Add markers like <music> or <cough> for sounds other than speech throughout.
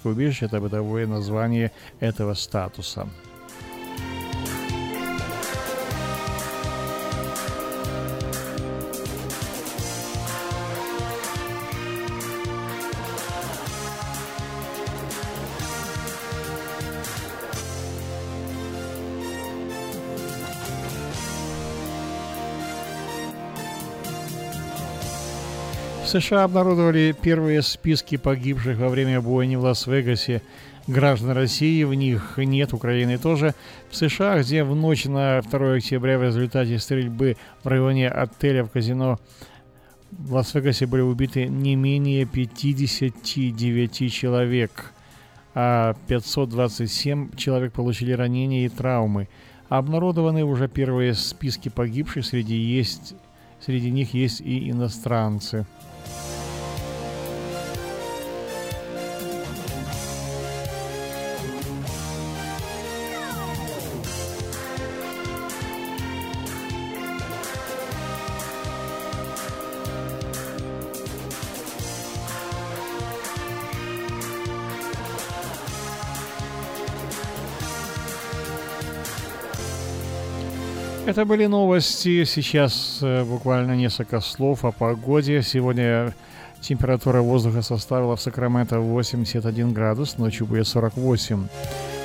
политическое убежище – это бытовое название этого статуса. США обнародовали первые списки погибших во время бойни в Лас-Вегасе граждан России, в них нет, Украины тоже. В США, где в ночь на 2 октября в результате стрельбы в районе отеля в казино в Лас-Вегасе были убиты не менее 59 человек, а 527 человек получили ранения и травмы. Обнародованы уже первые списки погибших, среди, есть, среди них есть и иностранцы. Это были новости. Сейчас э, буквально несколько слов о погоде. Сегодня температура воздуха составила в Сакраменто 81 градус, ночью будет 48.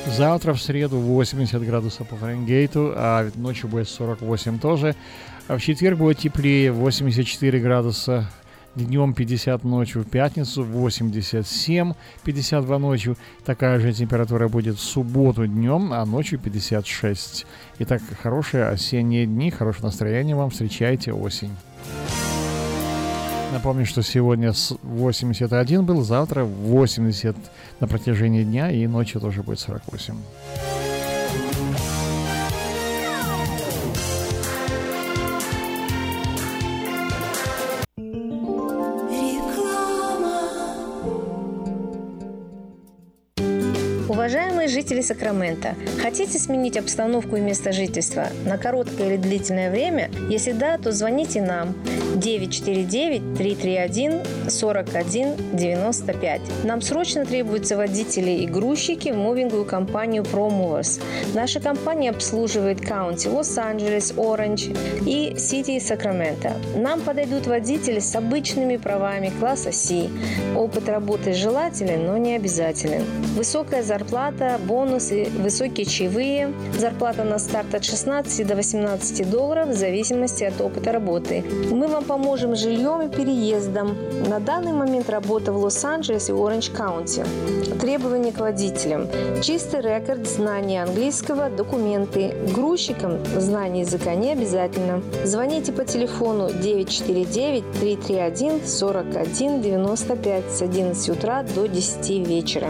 Завтра в среду 80 градусов по Фаренгейту, а ночью будет 48 тоже. А в четверг будет теплее 84 градуса днем 50 ночью в пятницу, 87, 52 ночью. Такая же температура будет в субботу днем, а ночью 56. Итак, хорошие осенние дни, хорошее настроение вам, встречайте осень. Напомню, что сегодня 81 был, завтра 80 на протяжении дня и ночью тоже будет 48. Жители Сакрамента, хотите сменить обстановку и место жительства на короткое или длительное время? Если да, то звоните нам 949-331-4195. Нам срочно требуются водители и грузчики в мувинговую компанию ProMovers. Наша компания обслуживает каунти Лос-Анджелес, Оранж и Сити Сакраменто. Нам подойдут водители с обычными правами класса C. Опыт работы желателен, но не обязателен. Высокая зарплата бонусы, высокие чаевые. Зарплата на старт от 16 до 18 долларов в зависимости от опыта работы. Мы вам поможем жильем и переездом. На данный момент работа в Лос-Анджелесе и Оранж-Каунти. Требования к водителям. Чистый рекорд, знание английского, документы. Грузчикам знание языка не обязательно. Звоните по телефону 949-331-4195 с 11 утра до 10 вечера.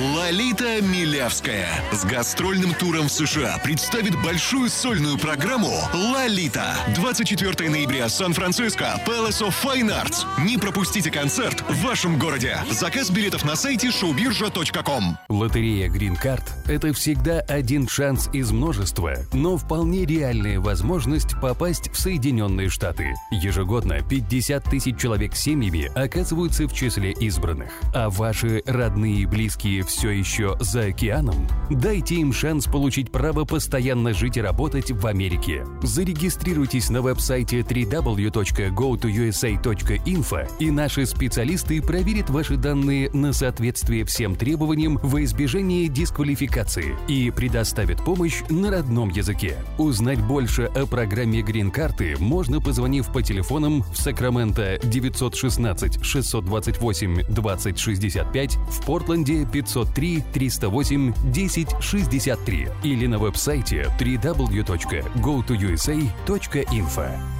Лолита Милявская с гастрольным туром в США представит большую сольную программу «Лолита». 24 ноября, Сан-Франциско, Palace of Fine Arts. Не пропустите концерт в вашем городе. Заказ билетов на сайте showbirja.com. Лотерея Green Card – это всегда один шанс из множества, но вполне реальная возможность попасть в Соединенные Штаты. Ежегодно 50 тысяч человек с семьями оказываются в числе избранных. А ваши родные и близкие все еще за океаном? Дайте им шанс получить право постоянно жить и работать в Америке. Зарегистрируйтесь на веб-сайте www.gotousa.info и наши специалисты проверят ваши данные на соответствие всем требованиям во избежание дисквалификации и предоставят помощь на родном языке. Узнать больше о программе Грин-карты можно, позвонив по телефонам в Сакраменто 916 628 2065, в Портленде 503 308 1063 или на веб-сайте www.gotousa.info.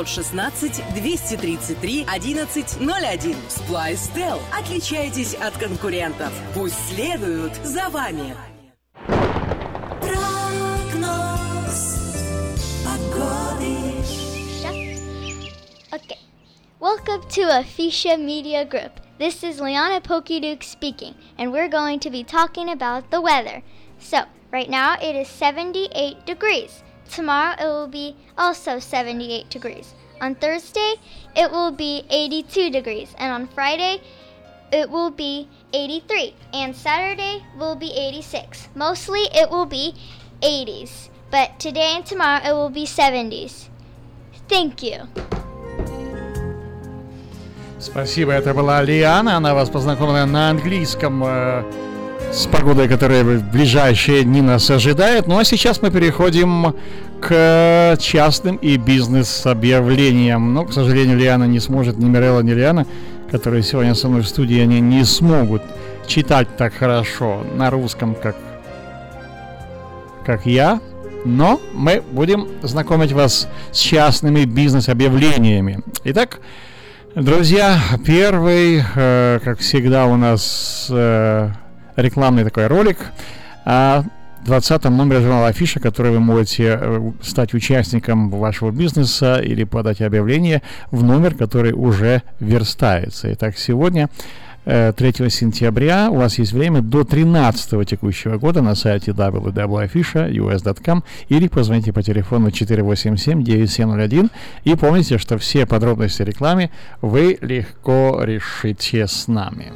916 233 1101. Splice Tel. Отличайтесь от конкурентов. Пусть следуют за вами. Okay. Welcome to Afisha Media Group. This is Liana Pokiduke speaking, and we're going to be talking about the weather. So, right now it is 78 degrees. Tomorrow it will be also 78 degrees. On Thursday it will be 82 degrees, and on Friday it will be 83, and Saturday will be 86. Mostly it will be 80s, but today and tomorrow it will be 70s. Thank you. Спасибо, это была Лиана, она вас познакомила на английском э, с погодой, которая в ближайшие дни нас ожидает. Ну а сейчас мы переходим к частным и бизнес-объявлениям. Но, к сожалению, Лиана не сможет, ни Мирелла, ни Лиана, которые сегодня со мной в студии, они не смогут читать так хорошо на русском, как, как я. Но мы будем знакомить вас с частными бизнес-объявлениями. Итак, Друзья, первый, э, как всегда, у нас э, рекламный такой ролик о 20 номере журнала Афиша, который вы можете э, стать участником вашего бизнеса или подать объявление в номер, который уже верстается. Итак, сегодня 3 сентября. У вас есть время до 13 текущего года на сайте www.afisha.us.com или позвоните по телефону 487-9701 и помните, что все подробности рекламы вы легко решите с нами.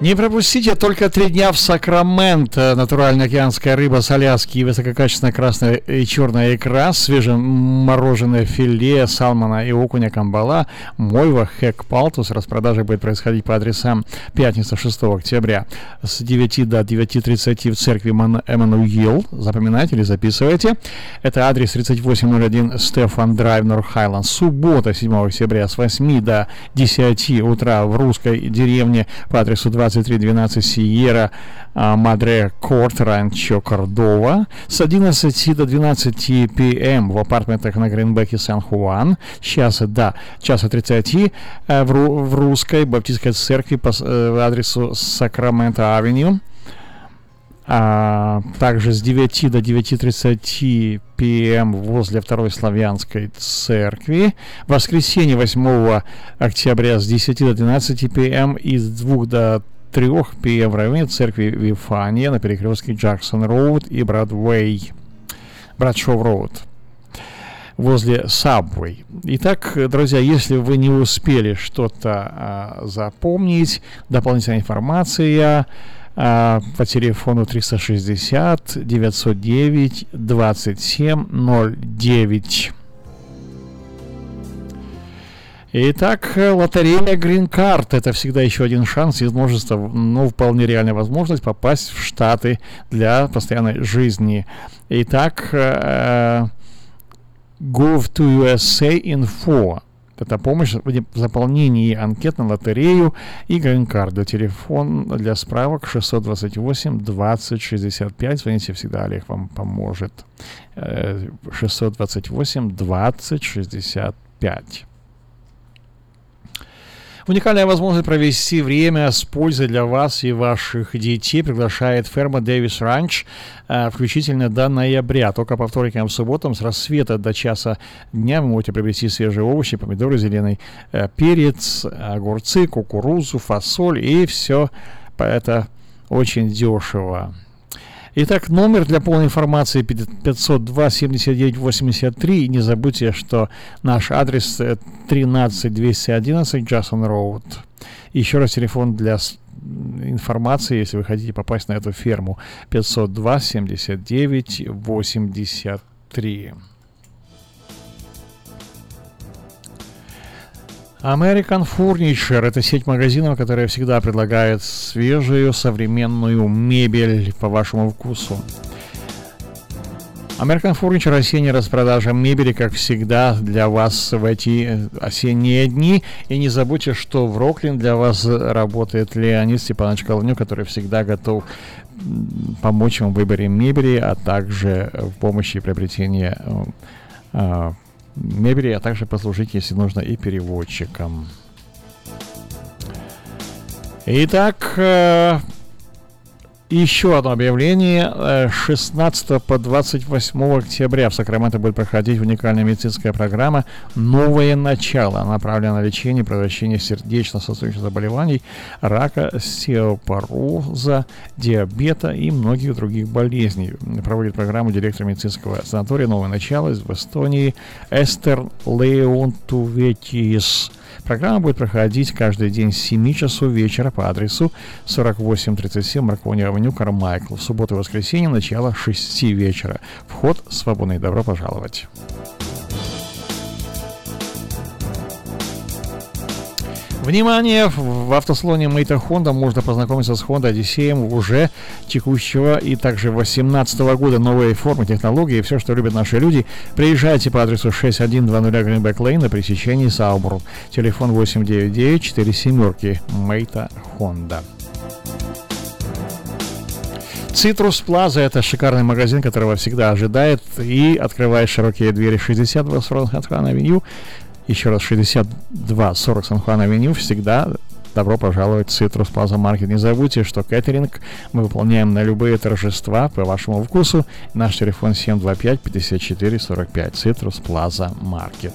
Не пропустите только три дня в Сакраменто. Натуральная океанская рыба с Аляски и высококачественная красная и черная икра, свежемороженое филе, салмона и окуня камбала, мойва, хэк, палтус. Распродажа будет происходить по адресам пятница 6 октября с 9 до 9.30 в церкви Эммануил. Запоминайте или записывайте. Это адрес 3801 Стефан Драйв, Норхайланд. Суббота 7 октября с 8 до 10 утра в русской деревне по адресу 20 2312 Сиера Мадре Корт, Ранчо Кордова. С 11 до 12 пм в апартментах на Гринбеке Сан-Хуан. Часа до часа 30 в, в русской баптистской церкви по адресу Сакраменто Авеню. А, также с 9 до 9.30 пм возле Второй Славянской Церкви. В воскресенье 8 октября с 10 до 12 пм и с 2 до 3 пм в церкви Вифания на перекрестке Джексон Роуд и Бродвей. Брадшоу Роуд возле Subway. Итак, друзья, если вы не успели что-то а, запомнить, дополнительная информация а, по телефону 360 909 2709. Итак, лотерея Green Card – это всегда еще один шанс из множества, но вполне реальная возможность попасть в Штаты для постоянной жизни. Итак, uh, Gov to USA Info это помощь в заполнении анкет на лотерею и грин-карду. Телефон для справок 628 20 65. Звоните всегда, Олег вам поможет. 628 20 65. Уникальная возможность провести время с пользой для вас и ваших детей приглашает ферма Дэвис Ранч, э, включительно до ноября. Только по вторникам и субботам с рассвета до часа дня вы можете приобрести свежие овощи, помидоры, зеленый э, перец, огурцы, кукурузу, фасоль и все это очень дешево. Итак, номер для полной информации 502 79 83. И не забудьте, что наш адрес 13 211 Джасон Роуд. Еще раз телефон для информации, если вы хотите попасть на эту ферму. 502 79 83. American Furniture – это сеть магазинов, которая всегда предлагает свежую, современную мебель по вашему вкусу. American Furniture осенняя распродажа мебели, как всегда, для вас в эти осенние дни. И не забудьте, что в Роклин для вас работает Леонид Степанович Колоню, который всегда готов помочь вам в выборе мебели, а также в помощи приобретения э, мебели, а также послужить, если нужно, и переводчиком. Итак, еще одно объявление. 16 э, по 28 октября в Сакраменто будет проходить уникальная медицинская программа «Новое начало», направленная на лечение и предотвращение сердечно-сосудистых заболеваний, рака, стеопороза, диабета и многих других болезней. Проводит программу директор медицинского санатория «Новое начало» в Эстонии Эстер Леонтуветис. Программа будет проходить каждый день с 7 часов вечера по адресу 4837 Маркони Авеню, Кармайкл. В субботу и воскресенье начало 6 вечера. Вход свободный. Добро пожаловать. Внимание! В автосалоне Мейта Honda можно познакомиться с Honda Odyssey уже текущего и также 2018 года. Новые формы, технологии, все, что любят наши люди. Приезжайте по адресу 6120 Greenback Lane на пересечении с Auburn. Телефон 899 4 семерки. Maita Honda. Citrus Plaza – это шикарный магазин, которого всегда ожидает и открывает широкие двери 6240 San Juan Avenue еще раз, 6240 San Juan Avenue всегда добро пожаловать в Citrus Plaza Market. Не забудьте, что кэтеринг мы выполняем на любые торжества по вашему вкусу. Наш телефон 725 54 45 Citrus Plaza Market.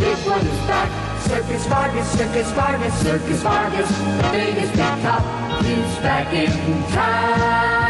Circus Vargas, Circus Vargas, Circus Vargas, the biggest big top, he's back in town.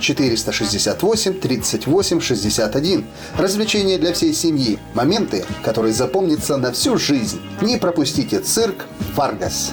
468 38 61. Развлечения для всей семьи. Моменты, которые запомнятся на всю жизнь. Не пропустите цирк «Варгас».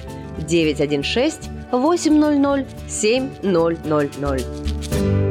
916 800 7000.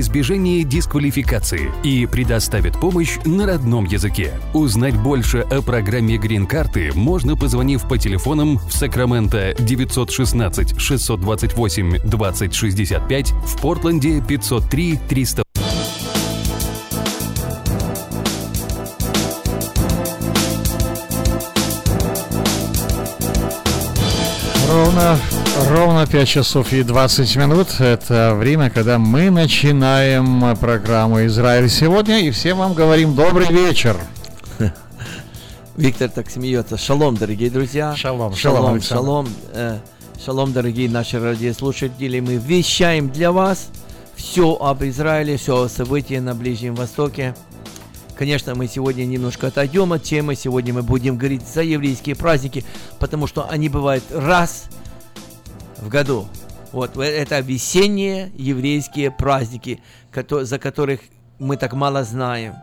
избежание дисквалификации и предоставит помощь на родном языке. Узнать больше о программе Грин-карты можно, позвонив по телефонам в Сакраменто 916 628 2065, в Портленде 503 300 ровно 5 часов и 20 минут. Это время, когда мы начинаем программу «Израиль сегодня». И всем вам говорим добрый вечер. <laughs> Виктор так смеется. Шалом, дорогие друзья. Шалом, шалом, шалом. Шалом, э, шалом дорогие наши радиослушатели. Мы вещаем для вас все об Израиле, все о событиях на Ближнем Востоке. Конечно, мы сегодня немножко отойдем от темы. Сегодня мы будем говорить за еврейские праздники, потому что они бывают раз в году. Вот это весенние еврейские праздники, за которых мы так мало знаем.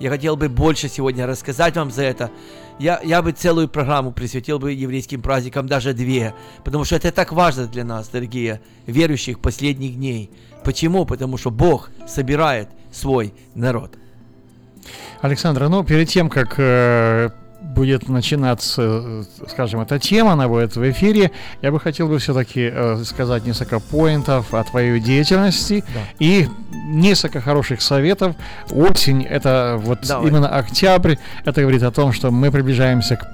Я хотел бы больше сегодня рассказать вам за это. Я, я бы целую программу присвятил бы еврейским праздникам, даже две, потому что это так важно для нас, дорогие верующих последних дней. Почему? Потому что Бог собирает свой народ. Александр, ну перед тем, как э, будет начинаться, э, скажем, эта тема, она будет в эфире, я бы хотел бы все-таки э, сказать несколько поинтов о твоей деятельности да. и несколько хороших советов. Осень, это вот Давай. именно октябрь, это говорит о том, что мы приближаемся к,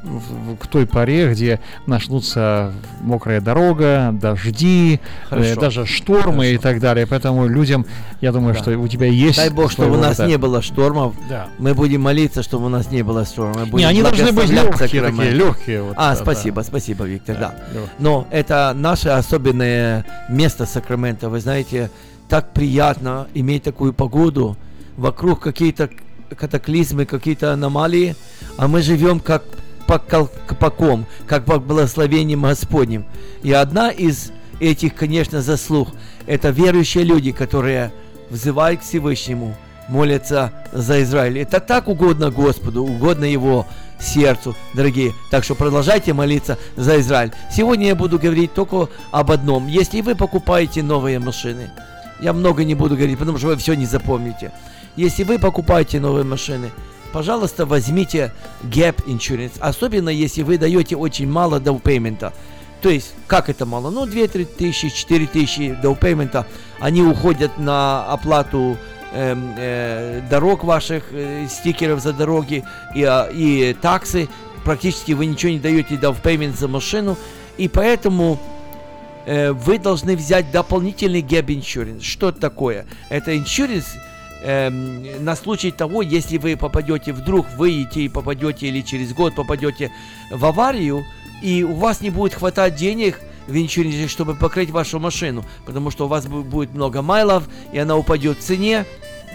к той поре, где начнутся мокрая дорога, дожди, э, даже штормы Хорошо. и так далее. Поэтому людям, я думаю, да. что у тебя есть... Дай Бог, чтобы у нас не было штормов. Да. Мы будем молиться, чтобы у нас не было штормов. Не, они должны быть легкие, такие, легкие. Вот, а, да, спасибо, да. спасибо, Виктор, да. да. Но это наше особенное место Сакрамента. Вы знаете, так приятно иметь такую погоду, вокруг какие-то катаклизмы, какие-то аномалии, а мы живем как под колпаком, как под благословением Господним. И одна из этих, конечно, заслуг – это верующие люди, которые взывают к Всевышнему, молятся за Израиль. Это так угодно Господу, угодно Его сердцу, дорогие. Так что продолжайте молиться за Израиль. Сегодня я буду говорить только об одном. Если вы покупаете новые машины, я много не буду говорить, потому что вы все не запомните. Если вы покупаете новые машины, пожалуйста, возьмите Gap Insurance, особенно если вы даете очень мало down payment а. То есть, как это мало? Ну, 2-3 тысячи, 4 тысячи down payment а, они уходят на оплату э, э, дорог ваших, э, стикеров за дороги и, э, и tax ы. Практически вы ничего не даете down payment за машину. И поэтому э, вы должны взять дополнительный Gap Insurance. Что это такое? Это insurance эм, на случай того, если вы попадете, вдруг выйдете и попадете, или через год попадете в аварию, и у вас не будет хватать денег в иншуренсе, чтобы покрыть вашу машину, потому что у вас будет много майлов, и она упадет в цене,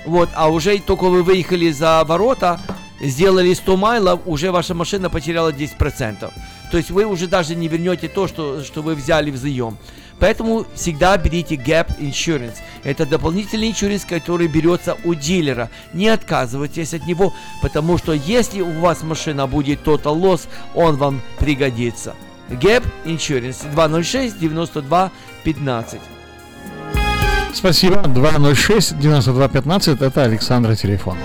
вот, а уже только вы выехали за ворота, сделали 100 майлов, уже ваша машина потеряла 10%. То есть вы уже даже не вернете то, что, что вы взяли в заем. Поэтому всегда берите Gap Insurance. Это дополнительный иншуренс, который берется у дилера. Не отказывайтесь от него, потому что если у вас машина будет Total Loss, он вам пригодится. Gap Insurance 206 92 15. Спасибо. 206 92 15 это Александра телефон.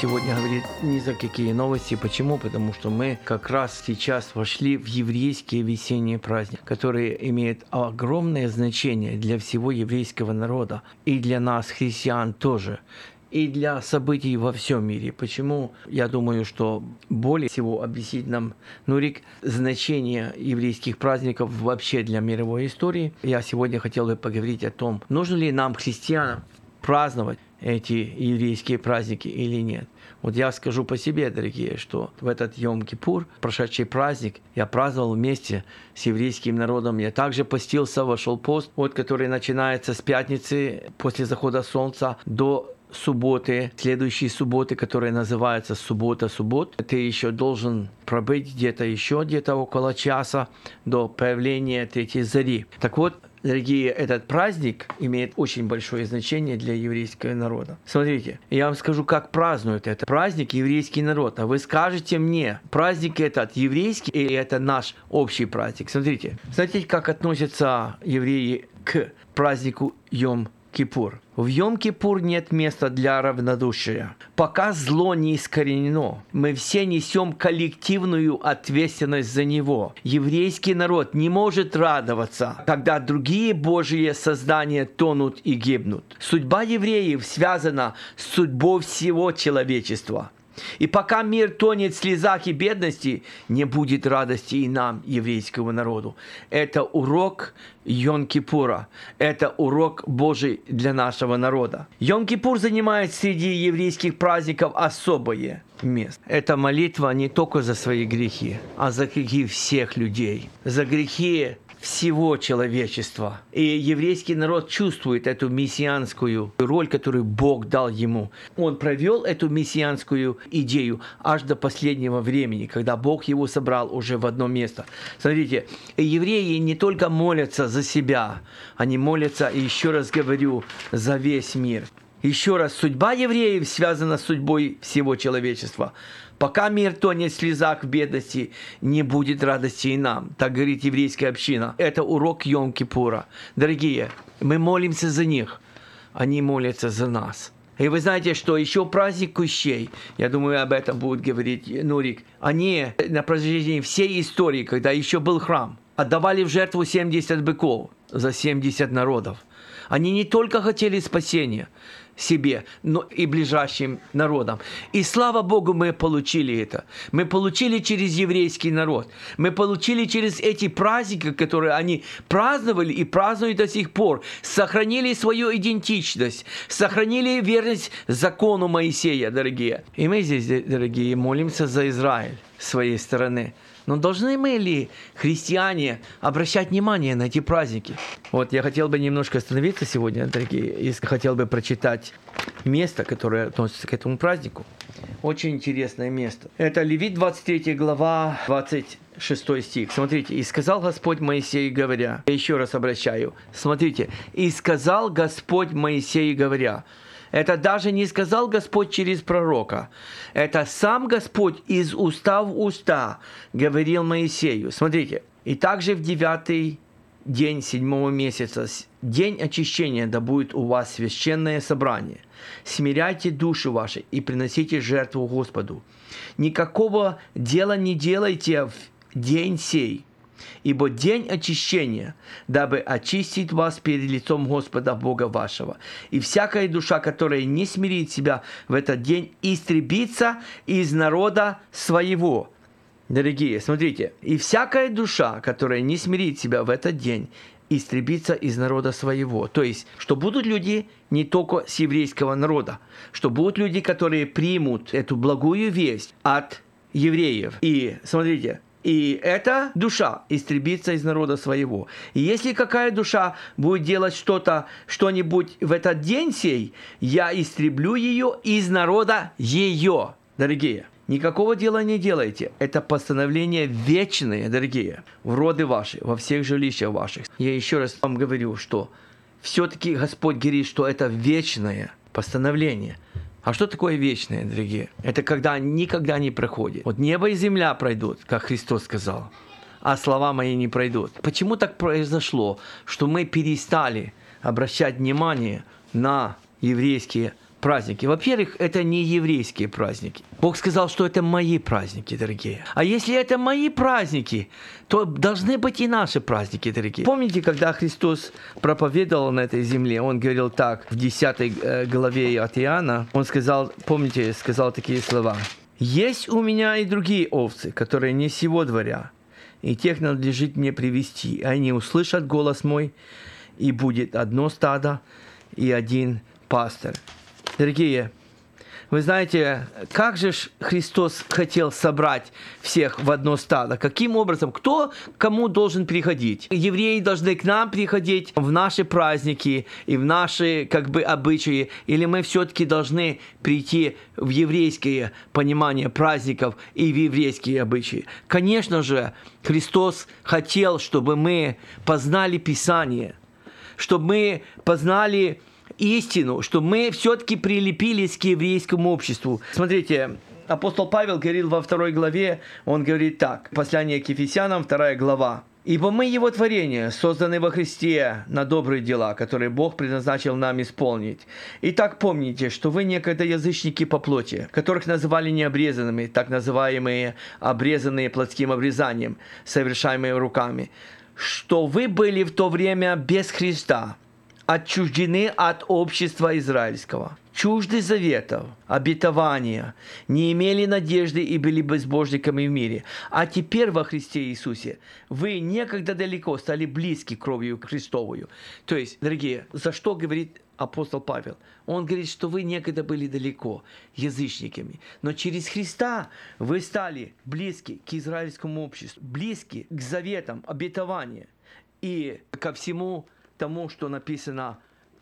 сегодня говорить ни за какие новости. Почему? Потому что мы как раз сейчас вошли в еврейские весенние праздники, которые имеют огромное значение для всего еврейского народа и для нас, христиан, тоже и для событий во всем мире. Почему? Я думаю, что более всего объяснить нам Нурик значение еврейских праздников вообще для мировой истории. Я сегодня хотел бы поговорить о том, нужно ли нам, христианам, праздновать эти еврейские праздники или нет. Вот я скажу по себе, дорогие, что в этот Йом-Кипур, прошедший праздник, я праздновал вместе с еврейским народом. Я также постился, вошел пост, вот, который начинается с пятницы после захода солнца до субботы, следующей субботы, которая называется суббота-суббот, ты еще должен пробыть где-то еще где-то около часа до появления третьей зари. Так вот, дорогие, этот праздник имеет очень большое значение для еврейского народа. Смотрите, я вам скажу, как празднуют это. Праздник еврейский народ. А вы скажете мне, праздник этот еврейский или это наш общий праздник? Смотрите, смотрите, как относятся евреи к празднику Йом Кипур. В Йом-Кипур нет места для равнодушия. Пока зло не искоренено, мы все несем коллективную ответственность за него. Еврейский народ не может радоваться, когда другие Божьи создания тонут и гибнут. Судьба евреев связана с судьбой всего человечества. И пока мир тонет в слезах и бедности, не будет радости и нам, еврейскому народу. Это урок Йон-Кипура. Это урок Божий для нашего народа. Йон-Кипур занимает среди еврейских праздников особое место. Это молитва не только за свои грехи, а за грехи всех людей. За грехи всего человечества. И еврейский народ чувствует эту мессианскую роль, которую Бог дал ему. Он провел эту мессианскую идею аж до последнего времени, когда Бог его собрал уже в одно место. Смотрите, евреи не только молятся за себя, они молятся, и еще раз говорю, за весь мир. Еще раз, судьба евреев связана с судьбой всего человечества. Пока мир тонет в слезах в бедности, не будет радости и нам. Так говорит еврейская община. Это урок Йом-Кипура. Дорогие, мы молимся за них. Они молятся за нас. И вы знаете, что еще праздник кущей, я думаю, об этом будет говорить Нурик, они на протяжении всей истории, когда еще был храм, отдавали в жертву 70 быков за 70 народов. Они не только хотели спасения, себе, но и ближайшим народам. И слава Богу, мы получили это. Мы получили через еврейский народ. Мы получили через эти праздники, которые они праздновали и празднуют до сих пор. Сохранили свою идентичность, сохранили верность закону Моисея, дорогие. И мы здесь, дорогие, молимся за Израиль. своей стороны. Но должны мы ли, христиане, обращать внимание на эти праздники? Вот я хотел бы немножко остановиться сегодня, дорогие, и хотел бы прочитать место, которое относится к этому празднику. Очень интересное место. Это Левит 23 глава 26 стих. Смотрите, «И сказал Господь Моисею, говоря...» Я еще раз обращаю. Смотрите. «И сказал Господь Моисею, говоря...» Это даже не сказал Господь через пророка. Это сам Господь из уста в уста говорил Моисею. Смотрите. И также в девятый день седьмого месяца, день очищения, да будет у вас священное собрание. Смиряйте души ваши и приносите жертву Господу. Никакого дела не делайте в день сей, ибо день очищения, дабы очистить вас перед лицом Господа Бога вашего. И всякая душа, которая не смирит себя в этот день, истребится из народа своего. Дорогие, смотрите, и всякая душа, которая не смирит себя в этот день, истребиться из народа своего. То есть, что будут люди не только с еврейского народа, что будут люди, которые примут эту благую весть от евреев. И смотрите, и эта душа истребится из народа своего. И если какая душа будет делать что-то, что-нибудь в этот день сей, я истреблю ее из народа ее. Дорогие, никакого дела не делайте. Это постановление вечное, дорогие, в роды ваши, во всех жилищах ваших. Я еще раз вам говорю, что все-таки Господь говорит, что это вечное постановление – а что такое вечное, дорогие? Это когда никогда не проходит. Вот небо и земля пройдут, как Христос сказал, а слова мои не пройдут. Почему так произошло, что мы перестали обращать внимание на еврейские праздники. Во-первых, это не еврейские праздники. Бог сказал, что это мои праздники, дорогие. А если это мои праздники, то должны быть и наши праздники, дорогие. Помните, когда Христос проповедовал на этой земле, Он говорил так, в 10 э, главе от Иоанна, Он сказал, помните, сказал такие слова. «Есть у меня и другие овцы, которые не сего дворя, и тех надлежит мне привести. Они услышат голос мой, и будет одно стадо и один пастырь. Дорогие, вы знаете, как же Христос хотел собрать всех в одно стадо? Каким образом? Кто кому должен приходить? Евреи должны к нам приходить в наши праздники и в наши как бы обычаи? Или мы все-таки должны прийти в еврейское понимание праздников и в еврейские обычаи? Конечно же, Христос хотел, чтобы мы познали Писание, чтобы мы познали истину, что мы все-таки прилепились к еврейскому обществу. Смотрите, апостол Павел говорил во второй главе, он говорит так, послание к Ефесянам, вторая глава. «Ибо мы Его творение, созданы во Христе на добрые дела, которые Бог предназначил нам исполнить. Итак, помните, что вы некогда язычники по плоти, которых называли необрезанными, так называемые обрезанные плотским обрезанием, совершаемые руками, что вы были в то время без Христа, отчуждены от общества израильского, чужды заветов, обетования, не имели надежды и были безбожниками в мире. А теперь во Христе Иисусе вы некогда далеко стали близки кровью Христовую. То есть, дорогие, за что говорит апостол Павел? Он говорит, что вы некогда были далеко, язычниками, но через Христа вы стали близки к израильскому обществу, близки к заветам, обетованиям и ко всему тому, что написано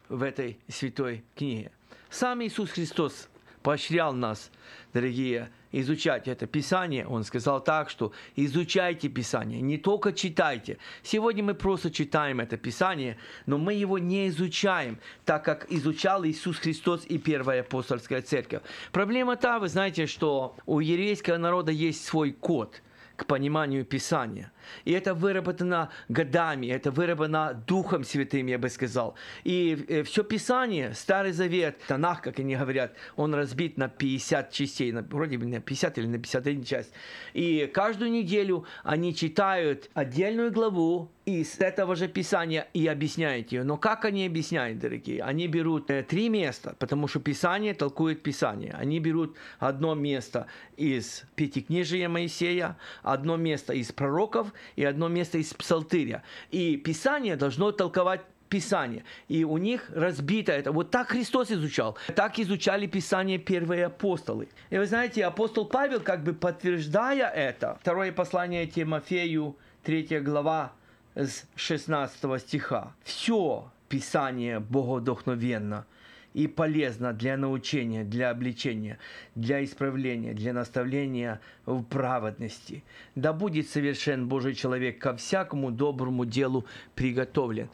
в этой святой книге. Сам Иисус Христос поощрял нас, дорогие, изучать это Писание. Он сказал так, что изучайте Писание, не только читайте. Сегодня мы просто читаем это Писание, но мы его не изучаем, так как изучал Иисус Христос и Первая апостольская церковь. Проблема та, вы знаете, что у еврейского народа есть свой код – к пониманию Писания. И это выработано годами, это выработано Духом Святым, я бы сказал. И э, все Писание, Старый Завет, Танах, как они говорят, он разбит на 50 частей, на, вроде бы на 50 или на 51 часть. И каждую неделю они читают отдельную главу, из этого же Писания и объясняют ее. Но как они объясняют, дорогие? Они берут э, три места, потому что Писание толкует Писание. Они берут одно место из Пятикнижия Моисея, одно место из пророков и одно место из Псалтыря. И Писание должно толковать Писание. И у них разбито это. Вот так Христос изучал. Так изучали Писание первые апостолы. И вы знаете, апостол Павел, как бы подтверждая это, второе послание Тимофею, 3 глава, с 16 стиха. Все Писание богодохновенно и полезно для научения, для обличения, для исправления, для наставления в праведности. Да будет совершен Божий человек ко всякому доброму делу приготовлен.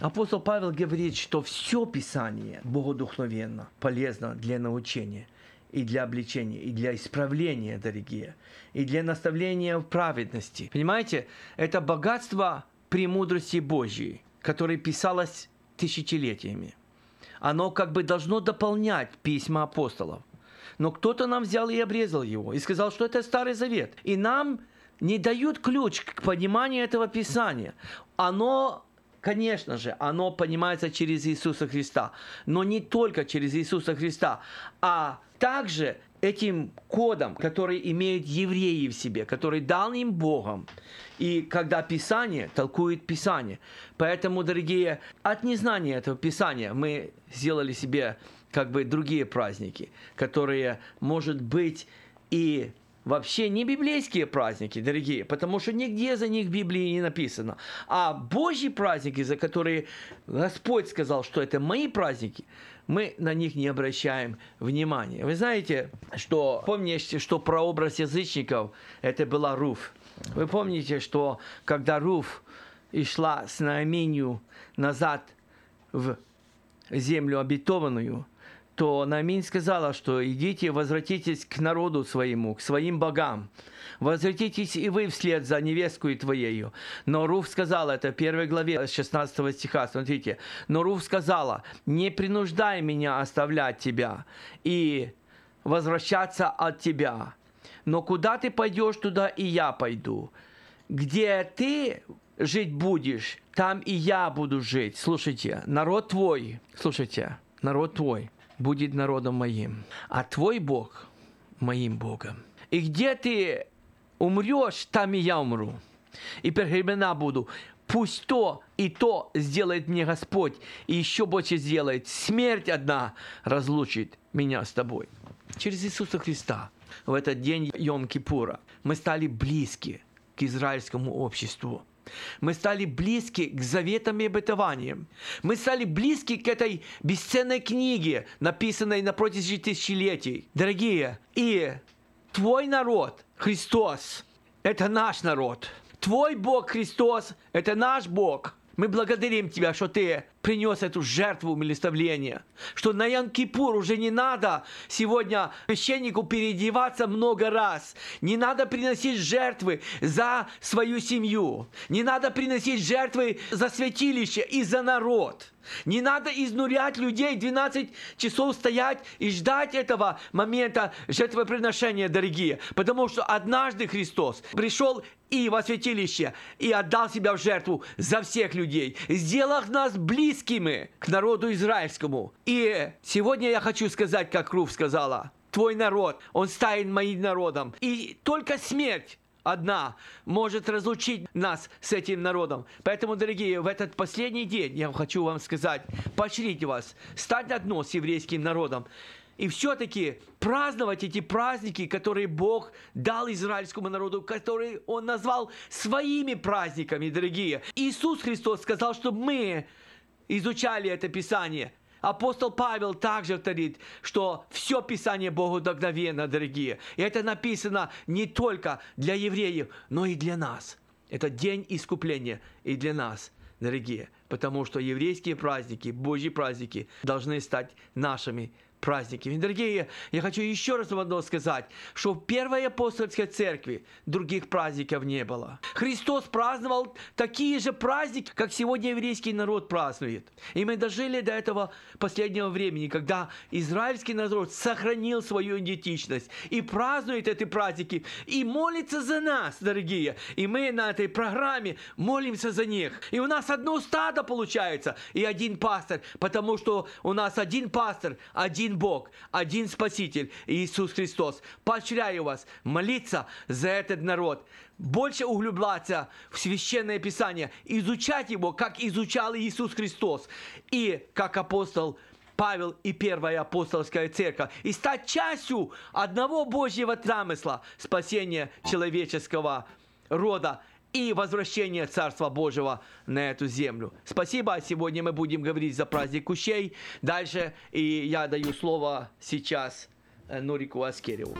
Апостол Павел говорит, что все Писание богодухновенно, полезно для научения и для обличения, и для исправления, дорогие, и для наставления в праведности. Понимаете, это богатство премудрости Божьей, которое писалось тысячелетиями. Оно как бы должно дополнять письма апостолов. Но кто-то нам взял и обрезал его, и сказал, что это Старый Завет. И нам не дают ключ к пониманию этого Писания. Оно Конечно же, оно понимается через Иисуса Христа, но не только через Иисуса Христа, а также этим кодом, который имеют евреи в себе, который дал им Богом. И когда Писание толкует Писание. Поэтому, дорогие, от незнания этого Писания мы сделали себе как бы другие праздники, которые, может быть, и вообще не библейские праздники, дорогие, потому что нигде за них в Библии не написано. А Божьи праздники, за которые Господь сказал, что это мои праздники, мы на них не обращаем внимания. Вы знаете, что помните, что прообраз язычников это была Руф. Вы помните, что когда Руф и шла с Нааминью назад в землю обетованную, то Нааминь сказала, что идите, возвратитесь к народу своему, к своим богам. Возвратитесь и вы вслед за невесткой твоею. Но Руф сказала, это в первой главе 16 стиха, смотрите. Но Руф сказала, не принуждай меня оставлять тебя и возвращаться от тебя. Но куда ты пойдешь, туда и я пойду. Где ты жить будешь, там и я буду жить. Слушайте, народ твой, слушайте, народ твой будет народом моим, а твой Бог моим Богом. И где ты умрешь, там и я умру. И погребена буду. Пусть то и то сделает мне Господь, и еще больше сделает. Смерть одна разлучит меня с тобой. Через Иисуса Христа в этот день Йом-Кипура мы стали близки к израильскому обществу. Мы стали близки к заветам и обетованиям. Мы стали близки к этой бесценной книге, написанной на протяжении тысячелетий. Дорогие, и твой народ, Христос, это наш народ. Твой Бог Христос – это наш Бог. Мы благодарим Тебя, что Ты принес эту жертву милоставления, что на Ян-Кипур уже не надо сегодня священнику переодеваться много раз, не надо приносить жертвы за свою семью, не надо приносить жертвы за святилище и за народ – не надо изнурять людей 12 часов стоять и ждать этого момента жертвоприношения, дорогие. Потому что однажды Христос пришел и во святилище, и отдал себя в жертву за всех людей, сделав нас близкими к народу израильскому. И сегодня я хочу сказать, как Руф сказала, твой народ, он станет моим народом. И только смерть одна может разлучить нас с этим народом. Поэтому, дорогие, в этот последний день я хочу вам сказать, поощрить вас, стать одно с еврейским народом. И все-таки праздновать эти праздники, которые Бог дал израильскому народу, которые Он назвал своими праздниками, дорогие. Иисус Христос сказал, чтобы мы изучали это Писание – Апостол Павел также говорит, что все Писание Богу вдохновенно, дорогие. И это написано не только для евреев, но и для нас. Это день искупления и для нас, дорогие. Потому что еврейские праздники, Божьи праздники должны стать нашими праздники. Дорогие, я хочу еще раз вам одно сказать, что в Первой апостольской церкви других праздников не было. Христос праздновал такие же праздники, как сегодня еврейский народ празднует. И мы дожили до этого последнего времени, когда израильский народ сохранил свою идентичность и празднует эти праздники, и молится за нас, дорогие. И мы на этой программе молимся за них. И у нас одно стадо получается, и один пастор, потому что у нас один пастор, один Бог, один Спаситель, Иисус Христос. Поощряю вас молиться за этот народ, больше углубляться в Священное Писание, изучать его, как изучал Иисус Христос. И как апостол Павел и Первая апостольская церковь, и стать частью одного Божьего замысла спасения человеческого рода и возвращение Царства Божьего на эту землю. Спасибо. Сегодня мы будем говорить за праздник Кущей. Дальше и я даю слово сейчас э, Норику Аскереву.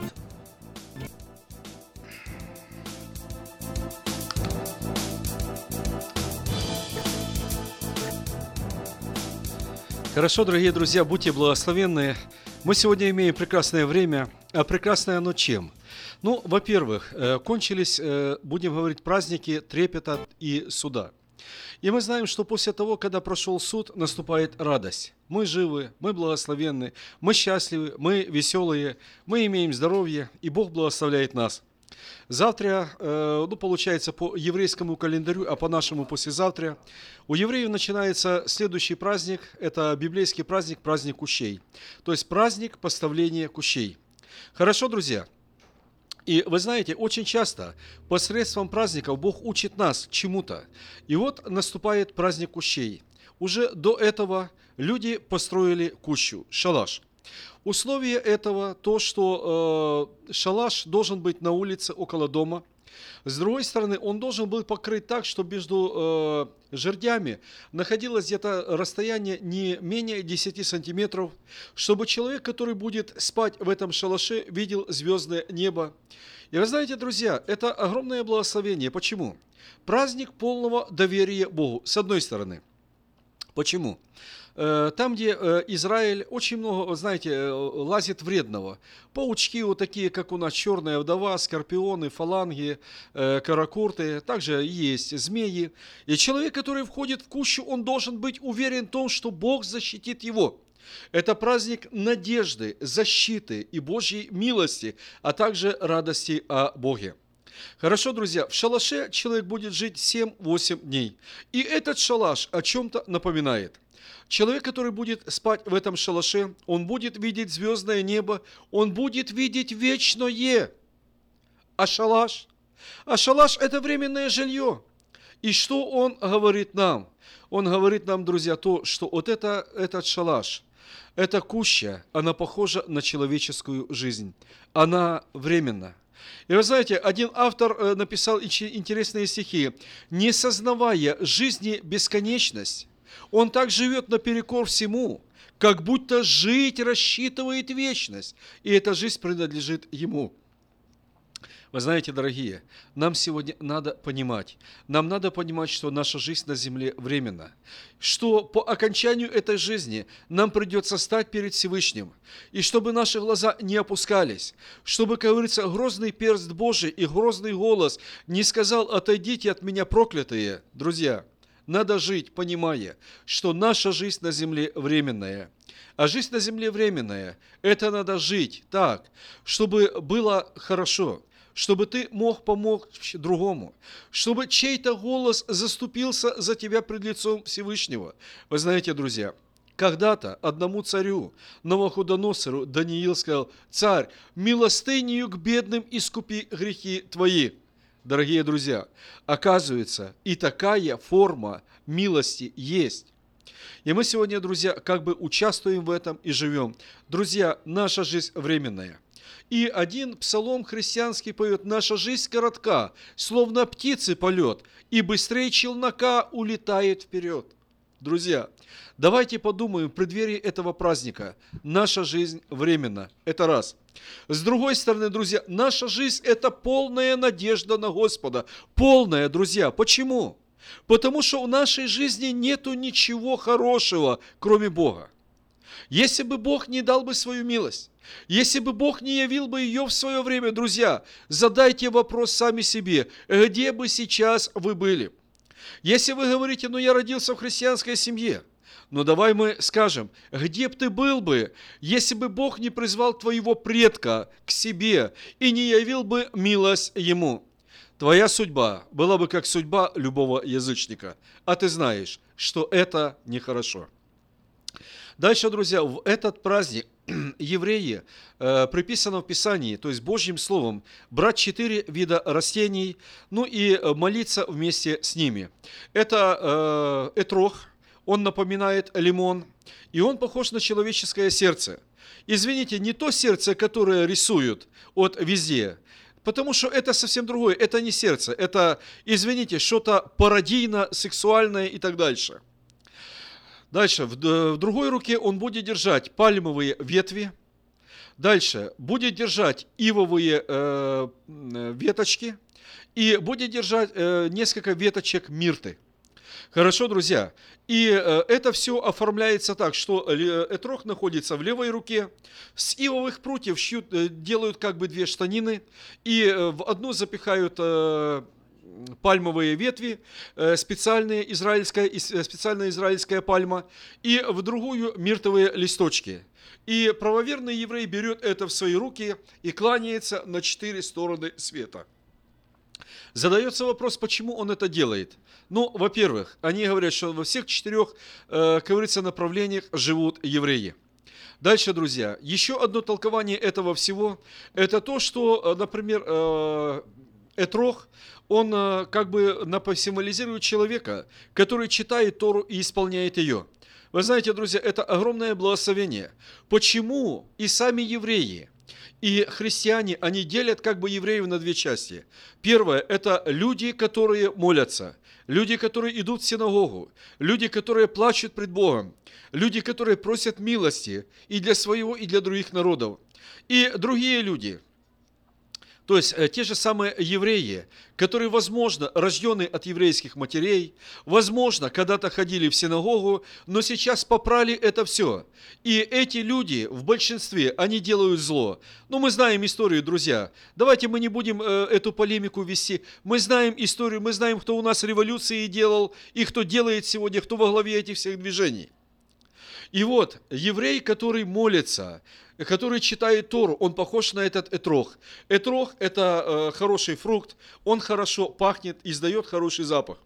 Хорошо, дорогие друзья, будьте благословенны. Мы сегодня имеем прекрасное время. А прекрасное оно чем? Ну, во-первых, э, кончились, э, будем говорить, праздники трепета и суда. И мы знаем, что после того, когда прошел суд, наступает радость. Мы живы, мы благословенны, мы счастливы, мы веселые, мы имеем здоровье, и Бог благословляет нас – Завтра, э, ну, получается, по еврейскому календарю, а по нашему послезавтра, у евреев начинается следующий праздник. Это библейский праздник, праздник кущей. То есть праздник поставления кущей. Хорошо, друзья? И вы знаете, очень часто посредством праздников Бог учит нас чему-то. И вот наступает праздник кущей. Уже до этого люди построили кущу, шалаш – Условие этого то, что э, шалаш должен быть на улице около дома. С другой стороны, он должен был покрыть так, что между э, жердями находилось где-то расстояние не менее 10 сантиметров, чтобы человек, который будет спать в этом шалаше, видел звездное небо. И вы знаете, друзья, это огромное благословение. Почему? Праздник полного доверия Богу, с одной стороны. Почему? Э, там, где э, Израиль, очень много, знаете, э, лазит вредного. Паучки вот такие, как у нас черная вдова, скорпионы, фаланги, каракурты, также есть змеи. И человек, который входит в кущу, он должен быть уверен в том, что Бог защитит его. Это праздник надежды, защиты и Божьей милости, а также радости о Боге. Хорошо, друзья, в шалаше человек будет жить 7-8 дней. И этот шалаш о чем-то напоминает – Человек, который будет спать в этом шалаше, он будет видеть звездное небо, он будет видеть вечное. А шалаш? А шалаш – это временное жилье. И что он говорит нам? Он говорит нам, друзья, то, что вот это, этот шалаш, эта куща, она похожа на человеческую жизнь. Она временна. И вы знаете, один автор э, написал интересные стихи. «Не сознавая жизни бесконечность, он так живет наперекор всему, как будто жить рассчитывает вечность, и эта жизнь принадлежит ему. Вы знаете, дорогие, нам сегодня надо понимать, нам надо понимать, что наша жизнь на земле временна, что по окончанию этой жизни нам придется стать перед Всевышним, и чтобы наши глаза не опускались, чтобы, как говорится, грозный перст Божий и грозный голос не сказал «отойдите от меня, проклятые», друзья – надо жить, понимая, что наша жизнь на земле временная. А жизнь на земле временная. Это надо жить так, чтобы было хорошо, чтобы ты мог помочь другому, чтобы чей-то голос заступился за тебя пред лицом Всевышнего. Вы знаете, друзья, когда-то одному царю, Новохудоносору, Даниил сказал, «Царь, милостынью к бедным искупи грехи твои» дорогие друзья, оказывается, и такая форма милости есть. И мы сегодня, друзья, как бы участвуем в этом и живем. Друзья, наша жизнь временная. И один псалом христианский поет «Наша жизнь коротка, словно птицы полет, и быстрее челнока улетает вперед». Друзья, давайте подумаем в преддверии этого праздника. Наша жизнь временна. Это раз – с другой стороны, друзья, наша жизнь – это полная надежда на Господа. Полная, друзья. Почему? Потому что в нашей жизни нету ничего хорошего, кроме Бога. Если бы Бог не дал бы свою милость, если бы Бог не явил бы ее в свое время, друзья, задайте вопрос сами себе, где бы сейчас вы были? Если вы говорите, ну я родился в христианской семье – но давай мы скажем, где бы ты был бы, если бы Бог не призвал твоего предка к себе и не явил бы милость ему? Твоя судьба была бы как судьба любого язычника, а ты знаешь, что это нехорошо. Дальше, друзья, в этот праздник <clears throat> евреи э, приписано в Писании, то есть Божьим Словом, брать четыре вида растений, ну и э, молиться вместе с ними. Это э, этрох, он напоминает лимон, и он похож на человеческое сердце. Извините, не то сердце, которое рисуют от везде, потому что это совсем другое, это не сердце, это, извините, что-то пародийно-сексуальное и так дальше. Дальше, в, в другой руке он будет держать пальмовые ветви, дальше. Будет держать ивовые э, веточки. И будет держать э, несколько веточек мирты. Хорошо, друзья. И э, это все оформляется так, что этрох находится в левой руке, с ивовых прутьев шьют, э, делают как бы две штанины, и э, в одну запихают пальмовые ветви, специальная израильская, специальная израильская пальма, и в другую миртовые листочки. И правоверный еврей берет это в свои руки и кланяется на четыре стороны света. Задается вопрос, почему он это делает. Ну, во-первых, они говорят, что во всех четырех, э, как говорится, направлениях живут евреи. Дальше, друзья, еще одно толкование этого всего, это то, что, э, например, э, Этрох, он э, как бы символизирует человека, который читает Тору и исполняет ее. Вы знаете, друзья, это огромное благословение. Почему и сами евреи – и христиане, они делят как бы евреев на две части. Первое – это люди, которые молятся, люди, которые идут в синагогу, люди, которые плачут пред Богом, люди, которые просят милости и для своего, и для других народов. И другие люди – то есть э, те же самые евреи, которые, возможно, рожденные от еврейских матерей, возможно, когда-то ходили в синагогу, но сейчас попрали это все. И эти люди в большинстве, они делают зло. Ну, мы знаем историю, друзья. Давайте мы не будем э, эту полемику вести. Мы знаем историю, мы знаем, кто у нас революции делал и кто делает сегодня, кто во главе этих всех движений. И вот еврей, который молится, который читает Тору, он похож на этот этрох. Этрох – это э, хороший фрукт, он хорошо пахнет, издает хороший запах.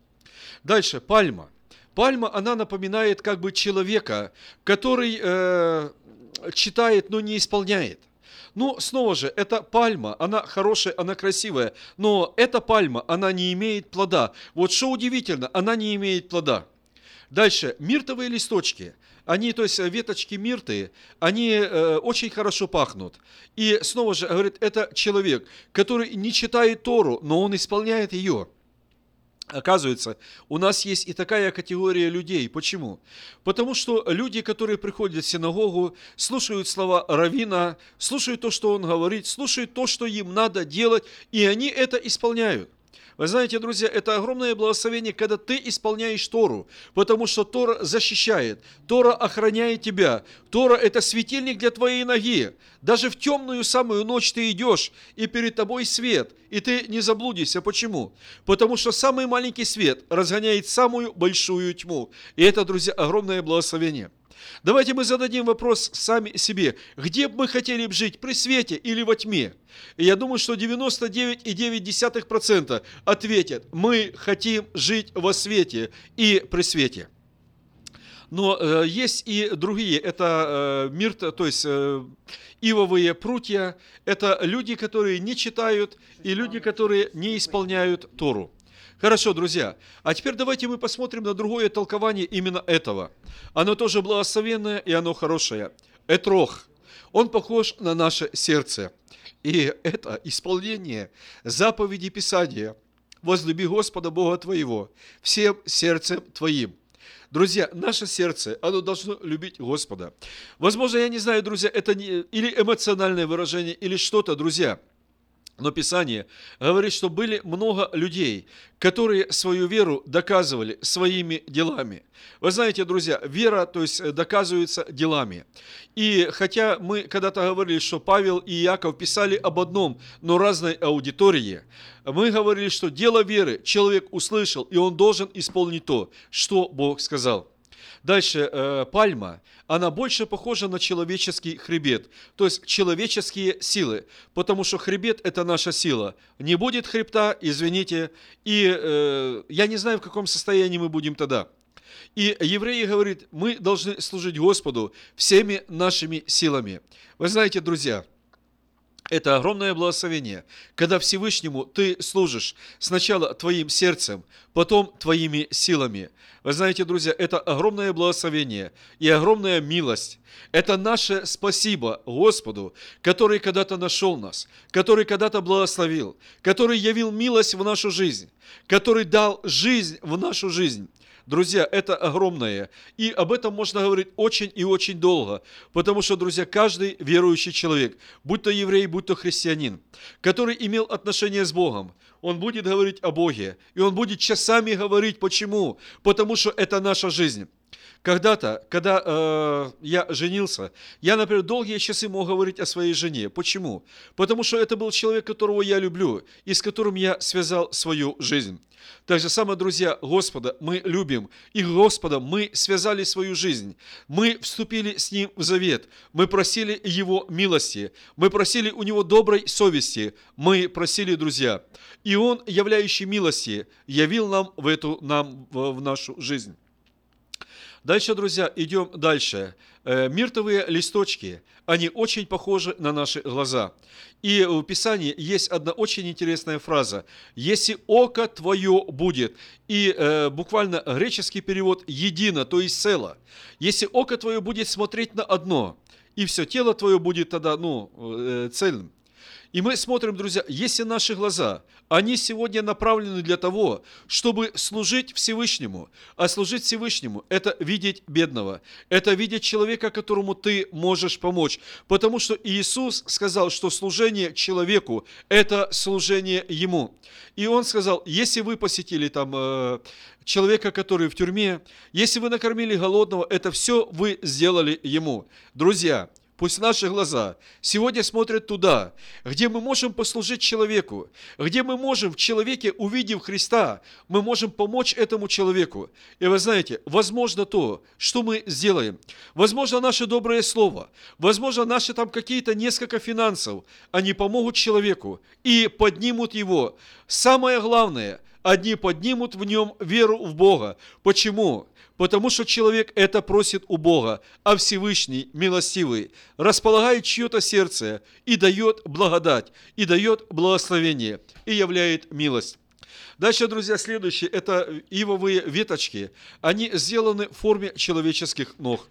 Дальше, пальма. Пальма, она напоминает как бы человека, который э, читает, но не исполняет. Ну, снова же, эта пальма, она хорошая, она красивая, но эта пальма, она не имеет плода. Вот что удивительно, она не имеет плода. Дальше, миртовые листочки – они, то есть веточки мирты, они э, очень хорошо пахнут. И снова же, говорит, это человек, который не читает Тору, но он исполняет ее. Оказывается, у нас есть и такая категория людей. Почему? Потому что люди, которые приходят в синагогу, слушают слова Равина, слушают то, что он говорит, слушают то, что им надо делать, и они это исполняют. Вы знаете, друзья, это огромное благословение, когда ты исполняешь Тору, потому что Тора защищает, Тора охраняет тебя. Тора – это светильник для твоей ноги. Даже в темную самую ночь ты идешь, и перед тобой свет, и ты не заблудишься. Почему? Потому что самый маленький свет разгоняет самую большую тьму. И это, друзья, огромное благословение. Давайте мы зададим вопрос сами себе. Где бы мы хотели жить, при свете или во тьме? И я думаю, что 99,9% ответят, мы хотим жить во свете и при свете. Но э, есть и другие, это э, мир, то есть э, ивовые прутья, это люди, которые не читают, и люди, которые не исполняют Тору. Хорошо, друзья. А теперь давайте мы посмотрим на другое толкование именно этого. Оно тоже благословенное и оно хорошее. Этрох. Он похож на наше сердце. И это исполнение заповеди Писания. Возлюби Господа Бога твоего всем сердцем твоим. Друзья, наше сердце, оно должно любить Господа. Возможно, я не знаю, друзья, это не, или эмоциональное выражение, или что-то, друзья – но Писание говорит, что были много людей, которые свою веру доказывали своими делами. Вы знаете, друзья, вера, то есть э, доказывается делами. И хотя мы когда-то говорили, что Павел и Иаков писали об одном, но разной аудитории, мы говорили, что дело веры человек услышал, и он должен исполнить то, что Бог сказал. Дальше, э, пальма, она больше похожа на человеческий хребет, то есть человеческие силы, потому что хребет – это наша сила. Не будет хребта, извините, и э, я не знаю, в каком состоянии мы будем тогда. И евреи говорят, мы должны служить Господу всеми нашими силами. Вы знаете, друзья, это огромное благословение, когда Всевышнему ты служишь сначала твоим сердцем, потом твоими силами. Вы знаете, друзья, это огромное благословение и огромная милость. Это наше спасибо Господу, который когда-то нашел нас, который когда-то благословил, который явил милость в нашу жизнь, который дал жизнь в нашу жизнь. Друзья, это огромное. И об этом можно говорить очень и очень долго. Потому что, друзья, каждый верующий человек, будь то еврей, будь то христианин, который имел отношение с Богом, он будет говорить о Боге. И он будет часами говорить. Почему? Потому что это наша жизнь. Когда-то, когда э, я женился, я, например, долгие часы мог говорить о своей жене. Почему? Потому что это был человек, которого я люблю и с которым я связал свою жизнь. Так же самое, друзья, Господа мы любим, и Господа мы связали свою жизнь. Мы вступили с Ним в завет, мы просили Его милости, мы просили у Него доброй совести, мы просили, друзья. И Он, являющий милости, явил нам в эту, нам в нашу жизнь. Дальше, друзья, идем дальше. Э, миртовые листочки, они очень похожи на наши глаза. И в Писании есть одна очень интересная фраза. «Если око твое будет», и э, буквально греческий перевод «едино», то есть «цело». «Если око твое будет смотреть на одно», и все тело твое будет тогда ну, э, цельным. И мы смотрим, друзья, если наши глаза, они сегодня направлены для того, чтобы служить Всевышнему. А служить Всевышнему – это видеть бедного, это видеть человека, которому ты можешь помочь. Потому что Иисус сказал, что служение человеку – это служение Ему. И Он сказал, если вы посетили там э, человека, который в тюрьме, если вы накормили голодного, это все вы сделали Ему. Друзья, Пусть наши глаза сегодня смотрят туда, где мы можем послужить человеку, где мы можем в человеке, увидев Христа, мы можем помочь этому человеку. И вы знаете, возможно то, что мы сделаем, возможно наше доброе слово, возможно наши там какие-то несколько финансов, они помогут человеку и поднимут его. Самое главное, одни поднимут в нем веру в Бога. Почему? Потому что человек это просит у Бога, а Всевышний, милостивый, располагает чье-то сердце и дает благодать, и дает благословение, и являет милость. Дальше, друзья, следующее – это ивовые веточки. Они сделаны в форме человеческих ног.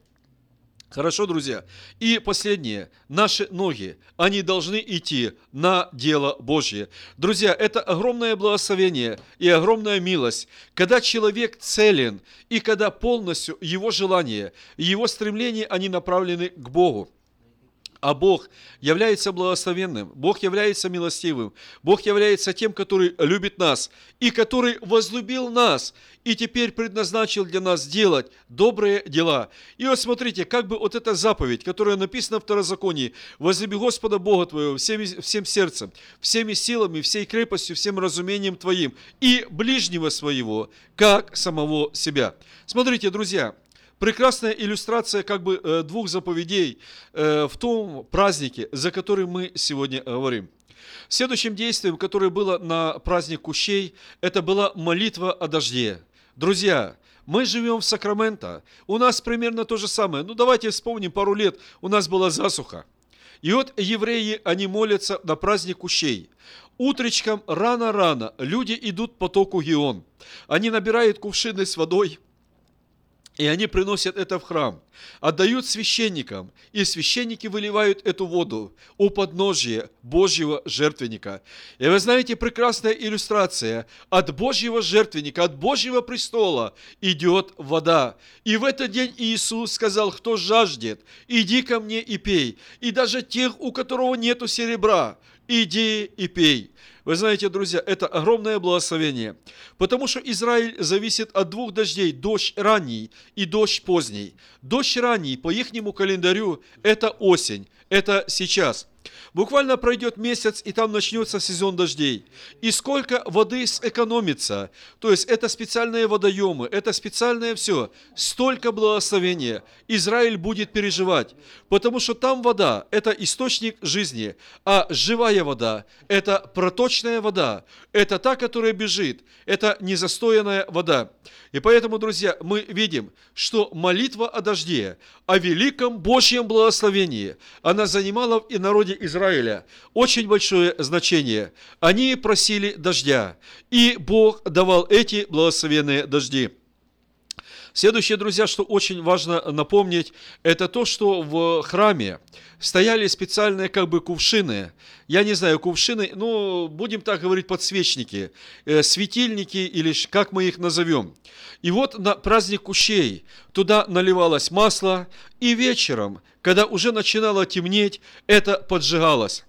Хорошо, друзья. И последнее. Наши ноги, они должны идти на дело Божье. Друзья, это огромное благословение и огромная милость, когда человек целен и когда полностью его желания, его стремления, они направлены к Богу. А Бог является благословенным, Бог является милостивым, Бог является тем, который любит нас и который возлюбил нас и теперь предназначил для нас делать добрые дела. И вот смотрите, как бы вот эта заповедь, которая написана в Второзаконии, «Возлюби Господа Бога твоего всеми, всем сердцем, всеми силами, всей крепостью, всем разумением твоим и ближнего своего, как самого себя». Смотрите, друзья, прекрасная иллюстрация как бы э, двух заповедей э, в том празднике, за который мы сегодня говорим. Следующим действием, которое было на праздник Кущей, это была молитва о дожде. Друзья, мы живем в Сакраменто, у нас примерно то же самое. Ну давайте вспомним, пару лет у нас была засуха. И вот евреи, они молятся на праздник Кущей. Утречком рано-рано люди идут по току Гион. Они набирают кувшины с водой – и они приносят это в храм, отдают священникам, и священники выливают эту воду у подножия Божьего жертвенника. И вы знаете, прекрасная иллюстрация. От Божьего жертвенника, от Божьего престола идет вода. И в этот день Иисус сказал, кто жаждет, иди ко мне и пей. И даже тех, у которого нету серебра, иди и пей. Вы знаете, друзья, это огромное благословение, потому что Израиль зависит от двух дождей, дождь ранний и дождь поздний. Дождь ранний по ихнему календарю – это осень, это сейчас – Буквально пройдет месяц, и там начнется сезон дождей. И сколько воды сэкономится. То есть это специальные водоемы, это специальное все. Столько благословения Израиль будет переживать. Потому что там вода – это источник жизни, а живая вода – это проточная источная вода. Это та, которая бежит. Это незастоянная вода. И поэтому, друзья, мы видим, что молитва о дожде, о великом Божьем благословении, она занимала в народе Израиля очень большое значение. Они просили дождя, и Бог давал эти благословенные дожди. Следующее, друзья, что очень важно напомнить, это то, что в храме стояли специальные как бы кувшины. Я не знаю, кувшины, ну, будем так говорить, подсвечники, э, светильники или как мы их назовем. И вот на праздник кущей туда наливалось масло, и вечером, когда уже начинало темнеть, это поджигалось.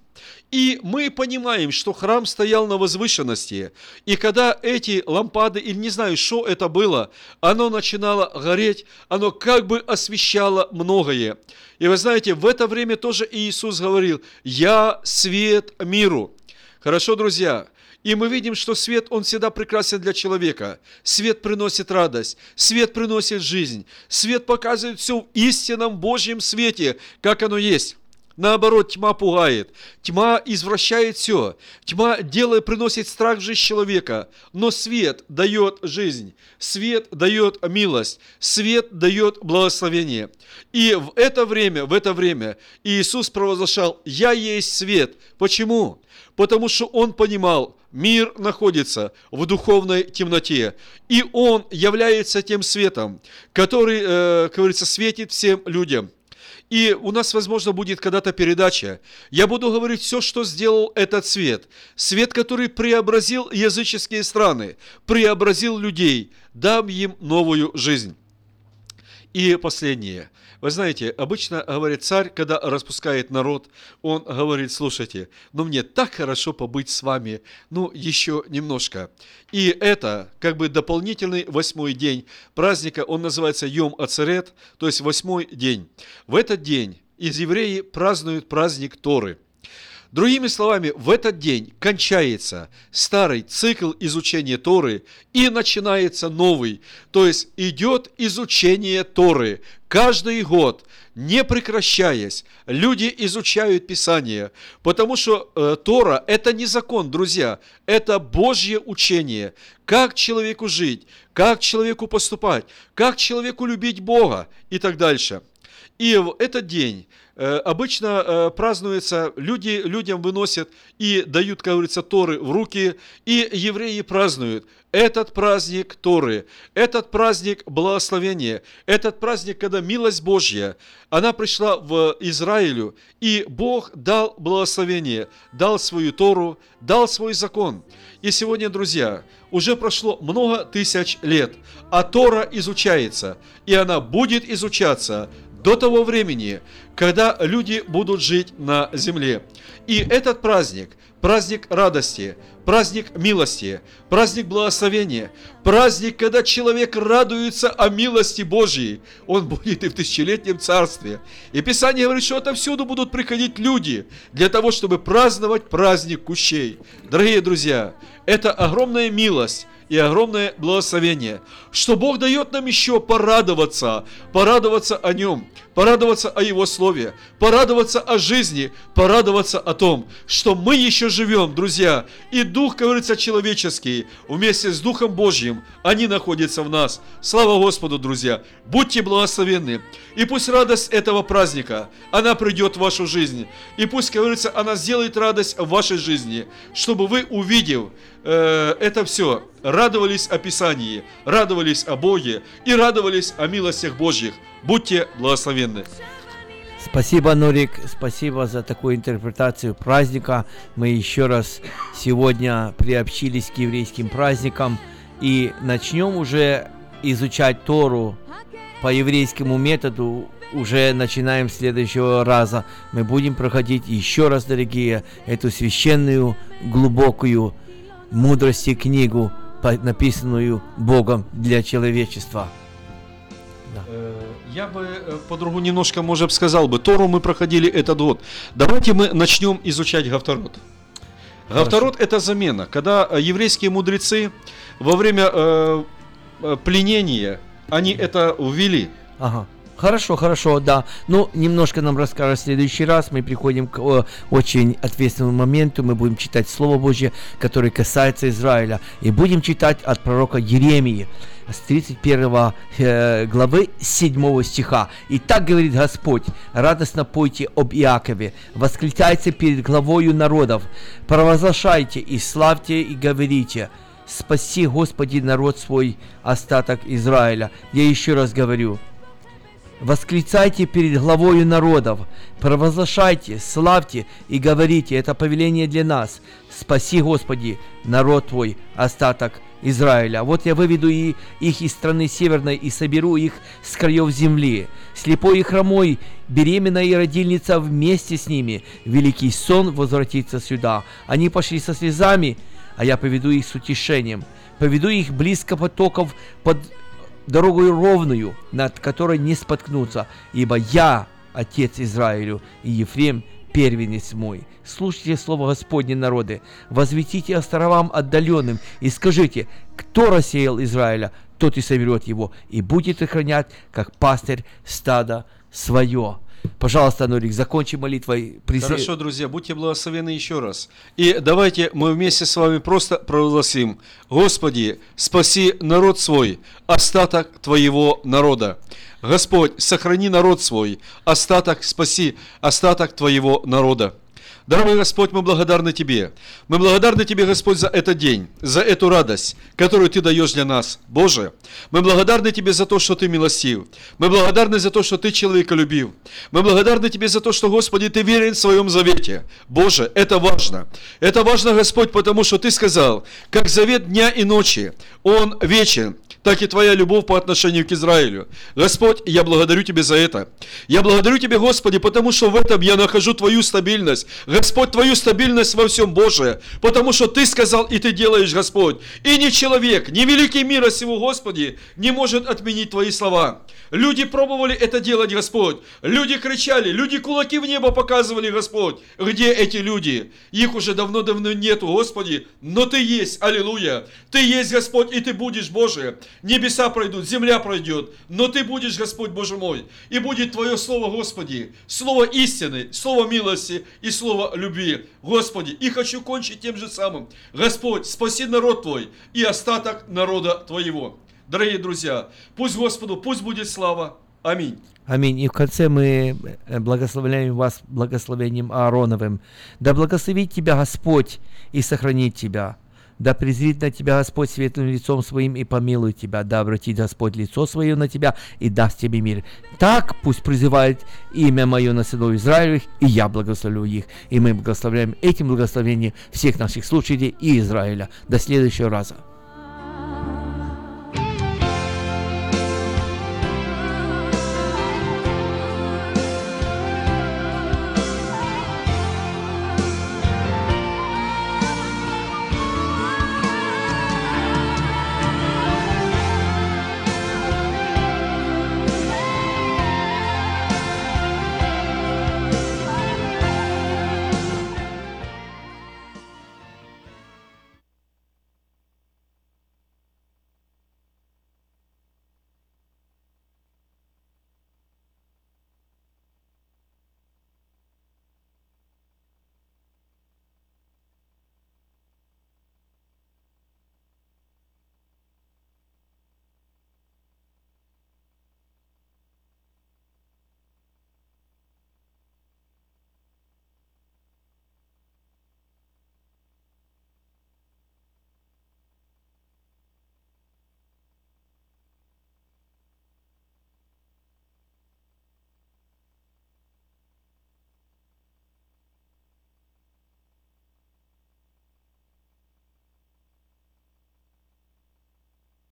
И мы понимаем, что храм стоял на возвышенности, и когда эти лампады, или не знаю, что это было, оно начинало гореть, оно как бы освещало многое. И вы знаете, в это время тоже Иисус говорил, «Я свет миру». Хорошо, друзья, и мы видим, что свет, он всегда прекрасен для человека. Свет приносит радость, свет приносит жизнь, свет показывает все в истинном Божьем свете, как оно есть. Наоборот, тьма пугает, тьма извращает все, тьма делает, приносит страх в жизнь человека, но свет дает жизнь, свет дает милость, свет дает благословение. И в это время, в это время Иисус провозглашал, «Я есть свет». Почему? Потому что Он понимал, мир находится в духовной темноте, и Он является тем светом, который, э, как говорится, светит всем людям – и у нас, возможно, будет когда-то передача. Я буду говорить все, что сделал этот свет. Свет, который преобразил языческие страны, преобразил людей, дам им новую жизнь. И последнее. Вы знаете, обычно говорит царь, когда распускает народ, он говорит, слушайте, ну мне так хорошо побыть с вами, ну еще немножко. И это как бы дополнительный восьмой день праздника, он называется Йом Ацерет, то есть восьмой день. В этот день из евреи празднуют праздник Торы – Другими словами, в этот день кончается старый цикл изучения Торы и начинается новый. То есть идет изучение Торы каждый год, не прекращаясь. Люди изучают Писание, потому что э, Тора – это не закон, друзья, это Божье учение. Как человеку жить, как человеку поступать, как человеку любить Бога и так дальше. И в этот день обычно э, празднуется, люди людям выносят и дают, как говорится, Торы в руки, и евреи празднуют этот праздник Торы, этот праздник благословения, этот праздник, когда милость Божья, она пришла в Израилю, и Бог дал благословение, дал свою Тору, дал свой закон. И сегодня, друзья, уже прошло много тысяч лет, а Тора изучается, и она будет изучаться до того времени, когда люди будут жить на земле. И этот праздник, праздник радости, праздник милости, праздник благословения, праздник, когда человек радуется о милости Божьей, он будет и в тысячелетнем царстве. И Писание говорит, что отовсюду будут приходить люди для того, чтобы праздновать праздник кущей. Дорогие друзья, это огромная милость, и огромное благословение, что Бог дает нам еще порадоваться, порадоваться о Нем, порадоваться о Его Слове, порадоваться о жизни, порадоваться о том, что мы еще живем, друзья, и Дух, говорится, человеческий, вместе с Духом Божьим, они находятся в нас. Слава Господу, друзья! Будьте благословенны, и пусть радость этого праздника, она придет в вашу жизнь, и пусть, говорится, она сделает радость в вашей жизни, чтобы вы, увидев э, это все, радовались о Писании, радовались о Боге и радовались о милостях Божьих. Будьте благословенны. Спасибо, Нурик, спасибо за такую интерпретацию праздника. Мы еще раз сегодня приобщились к еврейским праздникам и начнем уже изучать Тору по еврейскому методу. Уже начинаем следующего раза. Мы будем проходить еще раз, дорогие, эту священную, глубокую мудрости книгу, написанную Богом для человечества. Да. Э, я бы э, по-другому немножко, может, сказал бы, Тору мы проходили этот год. Давайте мы начнем изучать Гавторот. Гавторот – это замена, когда э, еврейские мудрецы во время э, пленения, они это ввели. Ага. Хорошо, хорошо, да. Ну, немножко нам расскажешь в следующий раз. Мы приходим к о, очень ответственному моменту. Мы будем читать Слово Божье, которое касается Израиля. И будем читать от пророка Еремии с 31 э, главы 7 стиха. «И так говорит Господь, радостно пойте об Иакове, восклицайте перед главою народов, провозглашайте и славьте и говорите, спаси, Господи, народ свой, остаток Израиля». Я еще раз говорю – Восклицайте перед главою народов, провозглашайте, славьте и говорите, это повеление для нас. Спаси, Господи, народ Твой, остаток Израиля. Вот я выведу и их из страны северной и соберу их с краев земли. Слепой и хромой, беременная и родильница вместе с ними. Великий сон возвратится сюда. Они пошли со слезами, а я поведу их с утешением. Поведу их близко потоков под дорогою ровную, над которой не споткнуться, ибо я, Отец Израилю, и Ефрем, первенец мой. Слушайте слово Господне, народы, возвестите островам отдаленным и скажите, кто рассеял Израиля, тот и соберет его, и будет охранять, как пастырь стада свое. Пожалуйста, Нурик, закончи молитвой. Прис... Хорошо, друзья, будьте благословены еще раз. И давайте мы вместе с вами просто провозгласим. Господи, спаси народ свой, остаток Твоего народа. Господь, сохрани народ свой, остаток спаси, остаток Твоего народа. Дорогой Господь, мы благодарны Тебе. Мы благодарны Тебе, Господь, за этот день, за эту радость, которую Ты даешь для нас. Боже, мы благодарны Тебе за то, что Ты милостив. Мы благодарны за то, что Ты человека любил. Мы благодарны Тебе за то, что, Господи, Ты верен в Своем завете. Боже, это важно. Это важно, Господь, потому что Ты сказал, как завет дня и ночи, он вечен, так и Твоя любовь по отношению к Израилю. Господь, я благодарю Тебя за это. Я благодарю Тебя, Господи, потому что в этом я нахожу Твою стабильность. Господь, Твою стабильность во всем, Боже, потому что Ты сказал и Ты делаешь, Господь. И ни человек, ни великий мира сего, Господи, не может отменить Твои слова. Люди пробовали это делать, Господь. Люди кричали, люди кулаки в небо показывали, Господь. Где эти люди? Их уже давно-давно нету, Господи. Но Ты есть, аллилуйя. Ты есть, Господь, и Ты будешь, Боже. Небеса пройдут, земля пройдет, но Ты будешь, Господь Боже мой. И будет Твое Слово, Господи, Слово истины, Слово милости и Слово любви. Господи, и хочу кончить тем же самым. Господь, спаси народ Твой и остаток народа Твоего. Дорогие друзья, пусть Господу, пусть будет слава. Аминь. Аминь. И в конце мы э, благословляем вас благословением Аароновым. Да благословит тебя Господь и сохранит тебя. Да презрит на тебя Господь светлым лицом своим и помилует тебя. Да обратит Господь лицо свое на тебя и даст тебе мир. Так пусть призывает имя мое на сынов Израилевых, и я благословлю их. И мы благословляем этим благословением всех наших слушателей и Израиля. До следующего раза.